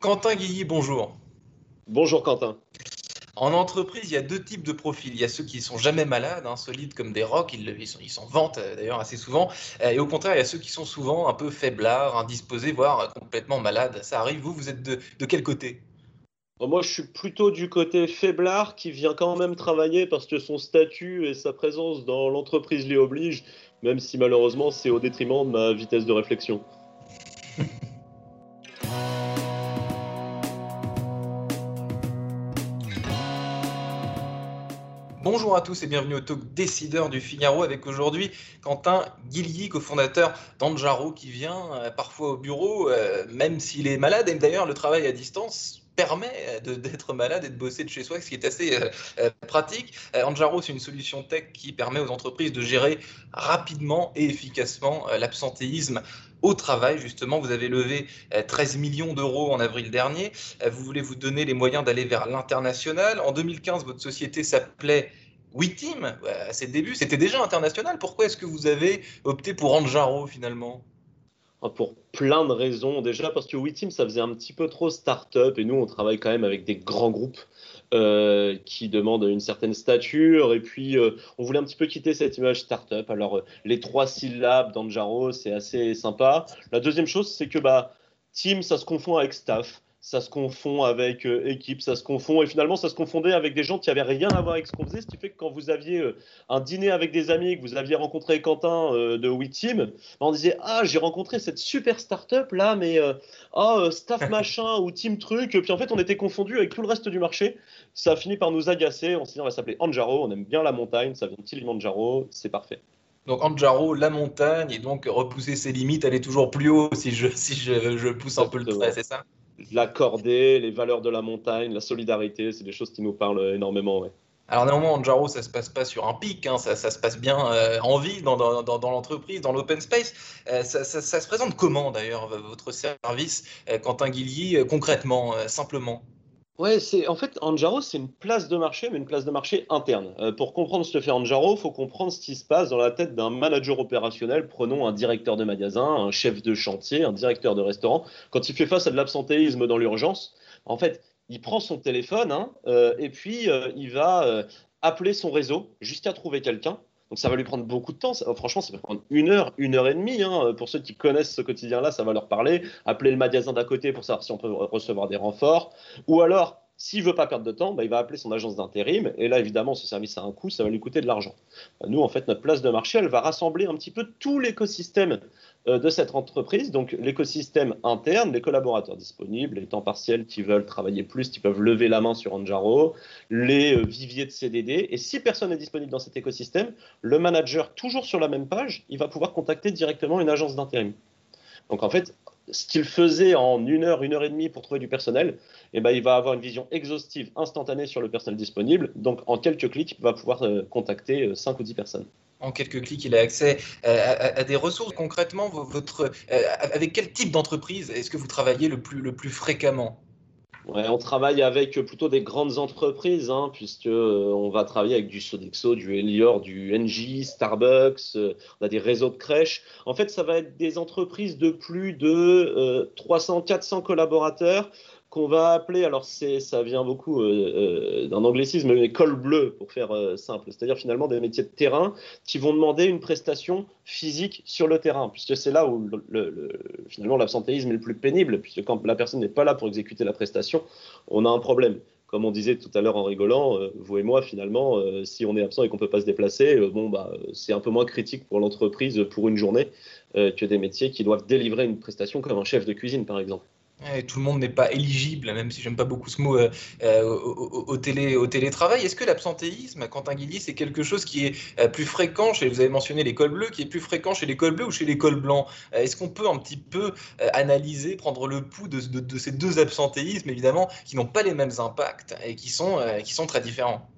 Quentin Guilly, bonjour. Bonjour Quentin. En entreprise, il y a deux types de profils. Il y a ceux qui sont jamais malades, hein, solides comme des rocs, ils, s'en vantent euh, d'ailleurs assez souvent. Euh, et au contraire, il y a ceux qui sont souvent un peu faiblards, indisposés, voire complètement malades. Ça arrive, vous, vous êtes de, quel côté? Moi, je suis plutôt du côté faiblard qui vient quand même travailler parce que son statut et sa présence dans l'entreprise l'y obligent, même si malheureusement c'est au détriment de ma vitesse de réflexion. Bonjour à tous et bienvenue au Talk Décideur du Figaro avec aujourd'hui Quentin Guilly, cofondateur d'Anjaro qui vient euh, parfois au bureau, euh, même s'il est malade. Et d'ailleurs, le travail à distance permet d'être malade et de bosser de chez soi, ce qui est assez euh, pratique. Anjaro, c'est une solution tech qui permet aux entreprises de gérer rapidement et efficacement l'absentéisme au travail, justement. Vous avez levé 13 millions d'euros en avril dernier. Vous voulez vous donner les moyens d'aller vers l'international. En 2015, votre société s'appelait WeTeam, à ses débuts, c'était déjà international. Pourquoi est-ce que vous avez opté pour Anjaro finalement? Ah, pour plein de raisons. Déjà parce que WeTeam, ça faisait un petit peu trop start-up et nous, on travaille quand même avec des grands groupes euh, qui demandent une certaine stature. Et puis, euh, on voulait un petit peu quitter cette image start-up. Alors, euh, les trois syllabes d'Anjaro, c'est assez sympa. La deuxième chose, c'est que bah, team, ça se confond avec staff ça se confond avec euh, équipe, ça se confond, et finalement ça se confondait avec des gens qui n'avaient rien à voir avec ce qu'on faisait, ce qui fait que quand vous aviez euh, un dîner avec des amis, que vous aviez rencontré Quentin euh, de WeTeam, ben, on disait Ah, j'ai rencontré cette super startup là, mais oh, staff machin ou team truc, puis en fait on était confondu avec tout le reste du marché. Ça a fini par nous agacer, on s'est dit on va s'appeler Anjaro, on aime bien la montagne, ça vient de Kilimanjaro, c'est parfait. Donc Anjaro, la montagne, et donc repousser ses limites, aller toujours plus haut si je, si je, je pousse un peu le trait, c'est ça? La cordée, les valeurs de la montagne, la solidarité, c'est des choses qui nous parlent énormément. Alors néanmoins, Anjaro, ça se passe pas sur un pic, hein, ça, se passe bien euh, en vie, dans, l'entreprise, dans l'open space. Euh, ça, se présente comment d'ailleurs, votre service, euh, Quentin Guilly, concrètement, simplement? Ouais, c'est en fait Anjaro, c'est une place de marché, mais une place de marché interne. Euh, pour comprendre ce que fait Anjaro, faut comprendre ce qui se passe dans la tête d'un manager opérationnel. Prenons un directeur de magasin, un chef de chantier, un directeur de restaurant. Quand il fait face à de l'absentéisme dans l'urgence, en fait, il prend son téléphone hein, euh, et puis euh, il va appeler son réseau jusqu'à trouver quelqu'un donc ça va lui prendre beaucoup de temps. franchement, ça va prendre une heure, une heure et demie. Hein. Pour ceux qui connaissent ce quotidien-là, ça va leur parler. Appeler le magasin d'à côté pour savoir si on peut recevoir des renforts. Ou alors, s'il veut pas perdre de temps, bah, il va appeler son agence d'intérim. Et là, évidemment, ce service a un coût, ça va lui coûter de l'argent. Nous, en fait, notre place de marché, elle va rassembler un petit peu tout l'écosystème euh, de cette entreprise, donc l'écosystème interne, les collaborateurs disponibles, les temps partiels qui veulent travailler plus, qui peuvent lever la main sur Anjaro, les euh, viviers de CDD. Et si personne n'est disponible dans cet écosystème, le manager, toujours sur la même page, il va pouvoir contacter directement une agence d'intérim. Donc en fait, ce qu'il faisait en une heure, une heure et demie pour trouver du personnel, eh ben, il va avoir une vision exhaustive, instantanée sur le personnel disponible. Donc en quelques clics, il va pouvoir euh, contacter 5 ou 10 personnes en quelques clics, il a accès euh, à, des ressources. Concrètement, euh, avec quel type d'entreprise est-ce que vous travaillez le plus, le plus fréquemment? On travaille avec plutôt des grandes entreprises, hein, puisque euh, va travailler avec du Sodexo, du Elior, du NJ, Starbucks, on a des réseaux de crèches. En fait, ça va être des entreprises de plus de 300-400 collaborateurs qu'on va appeler, alors ça vient beaucoup euh, euh, d'un anglicisme, mais col bleu pour faire euh, simple, c'est-à-dire finalement des métiers de terrain qui vont demander une prestation physique sur le terrain, puisque c'est là où finalement l'absentéisme est le plus pénible, puisque quand la personne n'est pas là pour exécuter la prestation, on a un problème. Comme on disait tout à l'heure en rigolant, vous et moi, finalement, si on est absent et qu'on ne peut pas se déplacer, bon, bah, c'est un peu moins critique pour l'entreprise pour une journée que des métiers qui doivent délivrer une prestation comme un chef de cuisine, par exemple tout le monde n'est pas éligible, même si j'aime pas beaucoup ce mot, euh, euh, au, télé, au, télétravail. Est-ce que l'absentéisme, Quentin Guilly, c'est quelque chose qui est euh, plus fréquent chez, vous avez mentionné l'école bleue, qui est plus fréquent chez l'école bleue ou chez l'école blanc? Est-ce qu'on peut un petit peu analyser, prendre le pouls de, de, ces deux absentéismes, évidemment, qui n'ont pas les mêmes impacts et qui sont, qui sont très différents?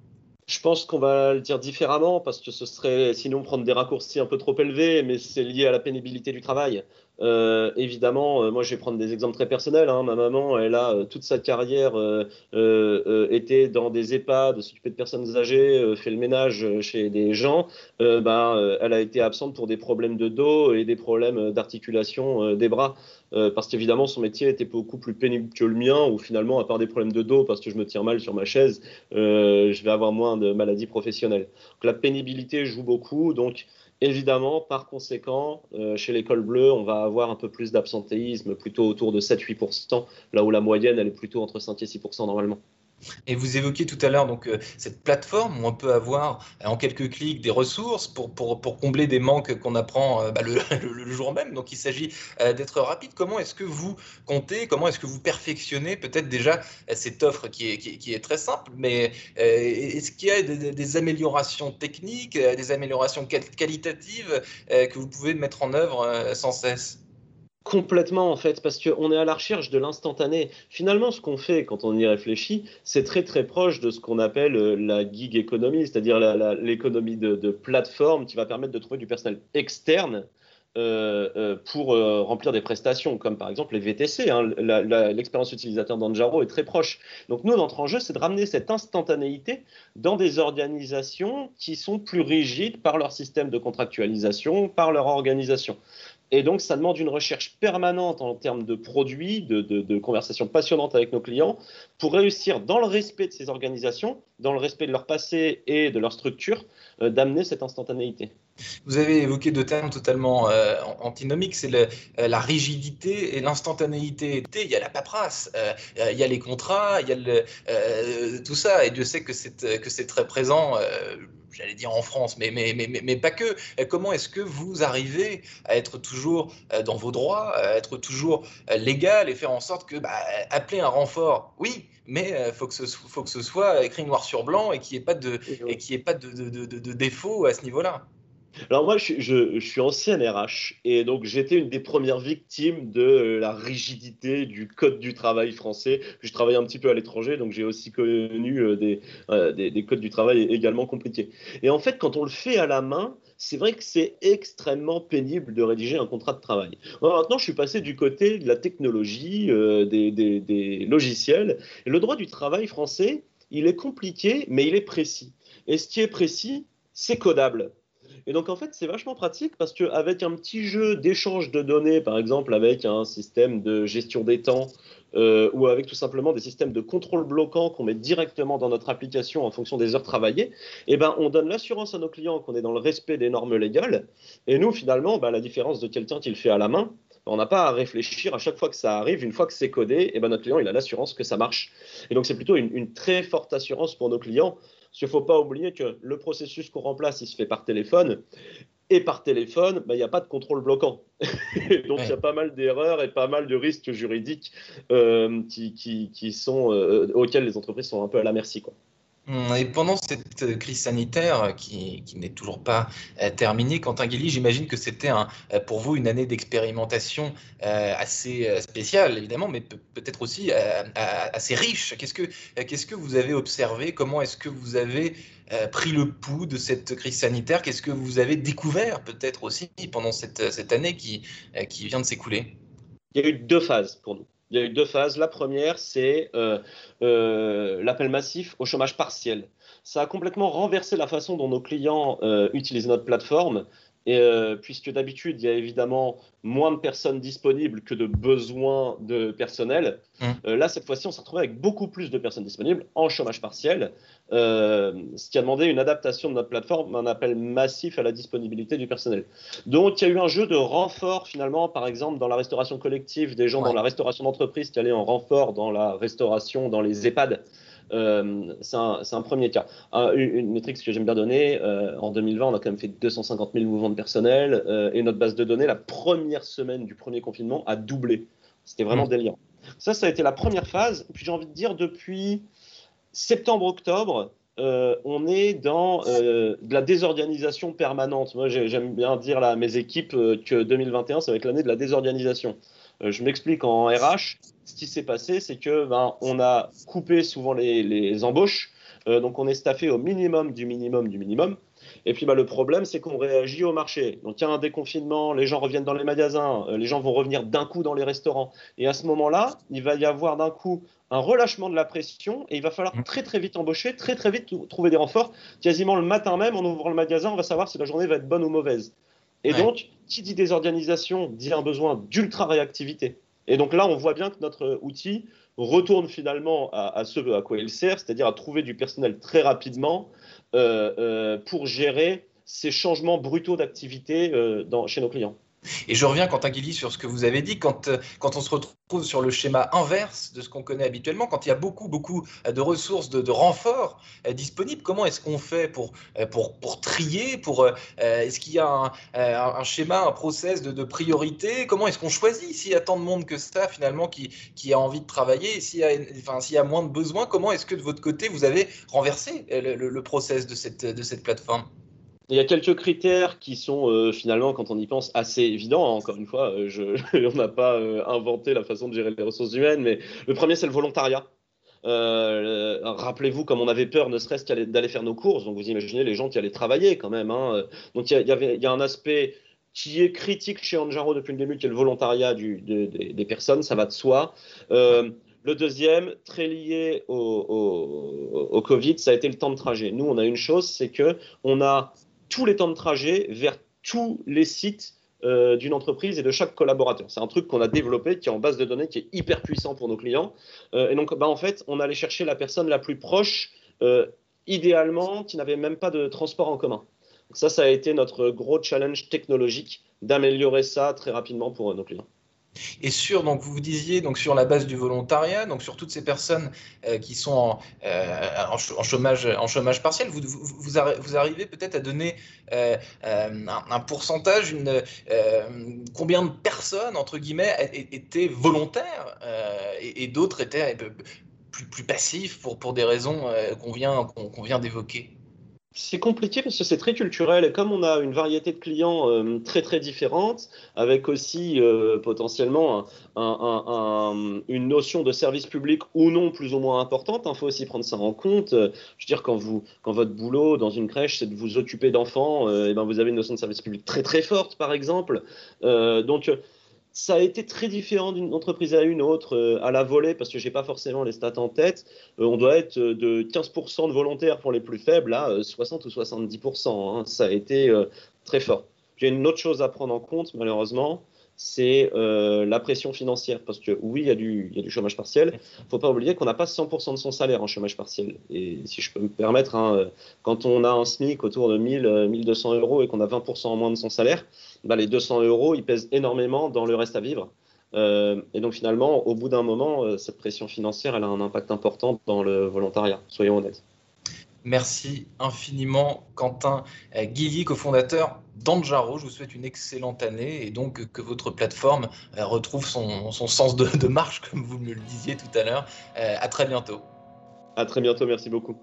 Je pense qu'on va le dire différemment parce que ce serait sinon prendre des raccourcis un peu trop élevés, mais c'est lié à la pénibilité du travail. Euh, évidemment, euh, moi je vais prendre des exemples très personnels. Hein. Ma maman, elle a euh, toute sa carrière été dans des EHPAD, s'occuper de personnes âgées, fait le ménage chez des gens. Ben, elle a été absente pour des problèmes de dos et des problèmes d'articulation des bras. parce qu'évidemment, son métier était beaucoup plus pénible que le mien, où finalement, à part des problèmes de dos, parce que je me tiens mal sur ma chaise, je vais avoir moins de maladies professionnelles. Donc la pénibilité joue beaucoup. Donc Évidemment, par conséquent, euh, chez l'école bleue, on va avoir un peu plus d'absentéisme, plutôt autour de 7-8%, là où la moyenne, elle est plutôt entre 5 et 6% normalement. Et vous évoquiez tout à l'heure donc euh, cette plateforme où on peut avoir euh, en quelques clics des ressources pour, pour, pour combler des manques qu'on apprend euh, bah, le, jour même. Donc il s'agit d'être rapide. Comment est-ce que vous comptez, comment est-ce que vous perfectionnez peut-être déjà cette offre qui est, qui, est très simple, mais est-ce qu'il y a des, améliorations techniques, des améliorations qualitatives que vous pouvez mettre en œuvre sans cesse? Complètement en fait, parce qu'on est à la recherche de l'instantané. Finalement, ce qu'on fait quand on y réfléchit, c'est très très proche de ce qu'on appelle euh, la gig economy, c'est-à-dire l'économie de, plateforme qui va permettre de trouver du personnel externe euh, euh, pour remplir des prestations, comme par exemple les VTC. Hein. L'expérience utilisateur d'Anjaro est très proche. Donc nous, notre enjeu, c'est de ramener cette instantanéité dans des organisations qui sont plus rigides par leur système de contractualisation, par leur organisation. Et donc, ça demande une recherche permanente en termes de produits, de, conversations passionnantes avec nos clients, pour réussir, dans le respect de ces organisations, dans le respect de leur passé et de leur structure, euh, d'amener cette instantanéité. Vous avez évoqué deux termes totalement euh, antinomiques, c'est euh, la rigidité et l'instantanéité. Il y a la paperasse, il y a les contrats, il y a le, tout ça, et Dieu sait que c'est très présent j'allais dire en France, mais, mais, mais, mais pas que. Comment est-ce que vous arrivez à être toujours euh, dans vos droits, à être toujours euh, légal et faire en sorte que, bah, appeler un renfort, oui, mais il euh, faut, que ce, faut que ce soit écrit noir sur blanc et qu'il n'y ait pas de, et ait pas de, de, de, de défaut à ce niveau-là? Alors moi, je, suis ancien RH et donc j'étais une des premières victimes de la rigidité du code du travail français. Je travaillais un petit peu à l'étranger, donc j'ai aussi connu euh, des, euh, des, des, codes du travail également compliqués. Et en fait, quand on le fait à la main, c'est vrai que c'est extrêmement pénible de rédiger un contrat de travail. maintenant, je suis passé du côté de la technologie, euh, des, logiciels. Le droit du travail français, il est compliqué, mais il est précis. Et ce qui est précis, c'est codable. Et donc en fait, c'est vachement pratique parce qu'avec un petit jeu d'échange de données, par exemple avec un système de gestion des temps euh, ou avec tout simplement des systèmes de contrôle bloquant qu'on met directement dans notre application en fonction des heures travaillées, eh ben, on donne l'assurance à nos clients qu'on est dans le respect des normes légales. Et nous, finalement, ben, la différence de quelqu'un qui le fait à la main, on n'a pas à réfléchir à chaque fois que ça arrive, une fois que c'est codé, eh ben, notre client il a l'assurance que ça marche. Et donc c'est plutôt une, très forte assurance pour nos clients il ne faut pas oublier que le processus qu'on remplace, il se fait par téléphone. Et par téléphone, bah, il n'y a pas de contrôle bloquant. Donc il y a pas mal d'erreurs et pas mal de risques juridiques euh, qui, sont, euh, auxquels les entreprises sont un peu à la merci. Quoi. Et pendant cette crise sanitaire qui, n'est toujours pas euh, terminée, Quentin Guilly, j'imagine que c'était euh, pour vous une année d'expérimentation euh, assez spéciale, évidemment, mais peut-être aussi assez riche. Qu'est-ce que, vous avez observé? Comment est-ce que vous avez pris le pouls de cette crise sanitaire? Qu'est-ce que vous avez découvert peut-être aussi pendant cette, année qui vient de s'écouler? Il y a eu deux phases pour nous il y a eu deux phases. La première, c'est euh, euh, l'appel massif au chômage partiel. Ça a complètement renversé la façon dont nos clients euh, utilisent notre plateforme et, euh, puisque d'habitude, il y a évidemment moins de personnes disponibles que de besoins de personnel, mmh. euh, là, cette fois-ci, on s'est retrouvé avec beaucoup plus de personnes disponibles en chômage partiel, euh, ce qui a demandé une adaptation de notre plateforme, un appel massif à la disponibilité du personnel. Donc, il y a eu un jeu de renfort, finalement, par exemple, dans la restauration collective, des gens dans la restauration d'entreprise qui allaient en renfort dans la restauration, dans les EHPAD. Euh, c'est un, premier cas. une, métrique que j'aime bien donner, euh, en 2020, on a quand même fait 250 000 mouvements de personnel euh, et notre base de données, la première semaine du premier confinement, a doublé. C'était vraiment mmh. délirant. Ça, ça a été la première phase. Puis j'ai envie de dire, depuis septembre-octobre, on est dans de la désorganisation permanente. Moi, j'aime bien dire à mes équipes que 2021, ça va être l'année de la désorganisation. Je m'explique en RH ce qui s'est passé, c'est que ben, on a coupé souvent les, embauches, euh, donc on est staffé au minimum du minimum du minimum. Et puis bah, le problème, c'est qu'on réagit au marché. Donc il y a un déconfinement, les gens reviennent dans les magasins, les gens vont revenir d'un coup dans les restaurants. Et à ce moment-là, il va y avoir d'un coup un relâchement de la pression et il va falloir mmh. très très vite embaucher, très très vite trouver des renforts. Quasiment le matin même, en ouvrant le magasin, on va savoir si la journée va être bonne ou mauvaise. Et donc, qui dit désorganisation dit un besoin d'ultra réactivité. Et donc là, on voit bien que notre outil retourne finalement à, ce à quoi il sert, c'est-à-dire à trouver du personnel très rapidement euh, euh, pour gérer ces changements brutaux d'activité euh, chez nos clients. Et je reviens, Quentin Guilly, sur ce que vous avez dit, quand, euh, quand on se retrouve sur le schéma inverse de ce qu'on connaît habituellement, quand il y a beaucoup, beaucoup euh, de ressources, de, renforts euh, disponibles, comment est-ce qu'on fait pour, pour, pour trier pour, Est-ce qu'il y a un, schéma, un process de, de priorité? Comment est-ce qu'on choisit? S'il y a tant de monde que ça, finalement, qui, qui a envie de travailler S'il y, a, enfin, s'il y a moins de besoins, comment est-ce que de votre côté, vous avez renversé le, le, le process de cette, de cette plateforme? Il y a quelques critères qui sont euh, finalement, quand on y pense, assez évidents. Hein. Encore une fois, euh, on n'a pas euh, inventé la façon de gérer les ressources humaines, mais le premier, c'est le volontariat. Rappelez-vous, comme on avait peur, ne serait-ce d'aller faire nos courses, donc vous imaginez les gens qui allaient travailler quand même. Hein. Donc il y, y a un aspect qui est critique chez Anjaro depuis le début, qui est le volontariat des personnes, ça va de soi. Le deuxième, très lié au, au, au, Covid, ça a été le temps de trajet. Nous, on a une chose, c'est que on a tous les temps de trajet vers tous les sites euh, d'une entreprise et de chaque collaborateur. C'est un truc qu'on a développé, qui est en base de données, qui est hyper puissant pour nos clients. Euh, et donc, bah, en fait, on allait chercher la personne la plus proche, euh, idéalement, qui n'avait même pas de transport en commun. ça, ça a été notre gros challenge technologique d'améliorer ça très rapidement pour nos clients. Et sur, donc vous disiez, donc sur la base du volontariat, donc sur toutes ces personnes euh, qui sont en, euh, en, chômage, en chômage partiel, vous, vous, vous, arrivez peut-être à donner euh, un, pourcentage, une, combien de personnes, entre guillemets, étaient volontaires et, d'autres étaient plus, plus passifs pour, pour des raisons qu'on vient, qu'on vient d'évoquer? C'est compliqué parce que c'est très culturel et comme on a une variété de clients euh, très très différentes, avec aussi euh, potentiellement une notion de service public ou non plus ou moins importante, il hein, faut aussi prendre ça en compte. Je veux dire, quand, vous, quand votre boulot dans une crèche, c'est de vous occuper d'enfants, et euh, ben vous avez une notion de service public très très forte, par exemple. donc ça a été très différent d'une entreprise à une autre euh, à la volée parce que j'ai pas forcément les stats en tête. Euh, on doit être euh, de 15% de volontaires pour les plus faibles à 60 ou 70%. Hein. Ça a été très fort. J'ai une autre chose à prendre en compte malheureusement, c'est la pression financière. Parce que oui, il y, a du, chômage partiel. Il ne faut pas oublier qu'on n'a pas 100% de son salaire en chômage partiel. Et si je peux me permettre, hein, quand on a un SMIC autour de 1000, 1200 euros et qu'on a 20% en moins de son salaire, bah, les 200 euros, ils pèsent énormément dans le reste à vivre. Euh, et donc finalement, au bout d'un moment, euh, cette pression financière, elle a un impact important dans le volontariat, soyons honnêtes. Merci infiniment, Quentin Guilly, cofondateur d'Anjaro. Je vous souhaite une excellente année et donc que votre plateforme euh, retrouve son, sens de, de, marche, comme vous me le disiez tout à l'heure. À très bientôt. À très bientôt, merci beaucoup.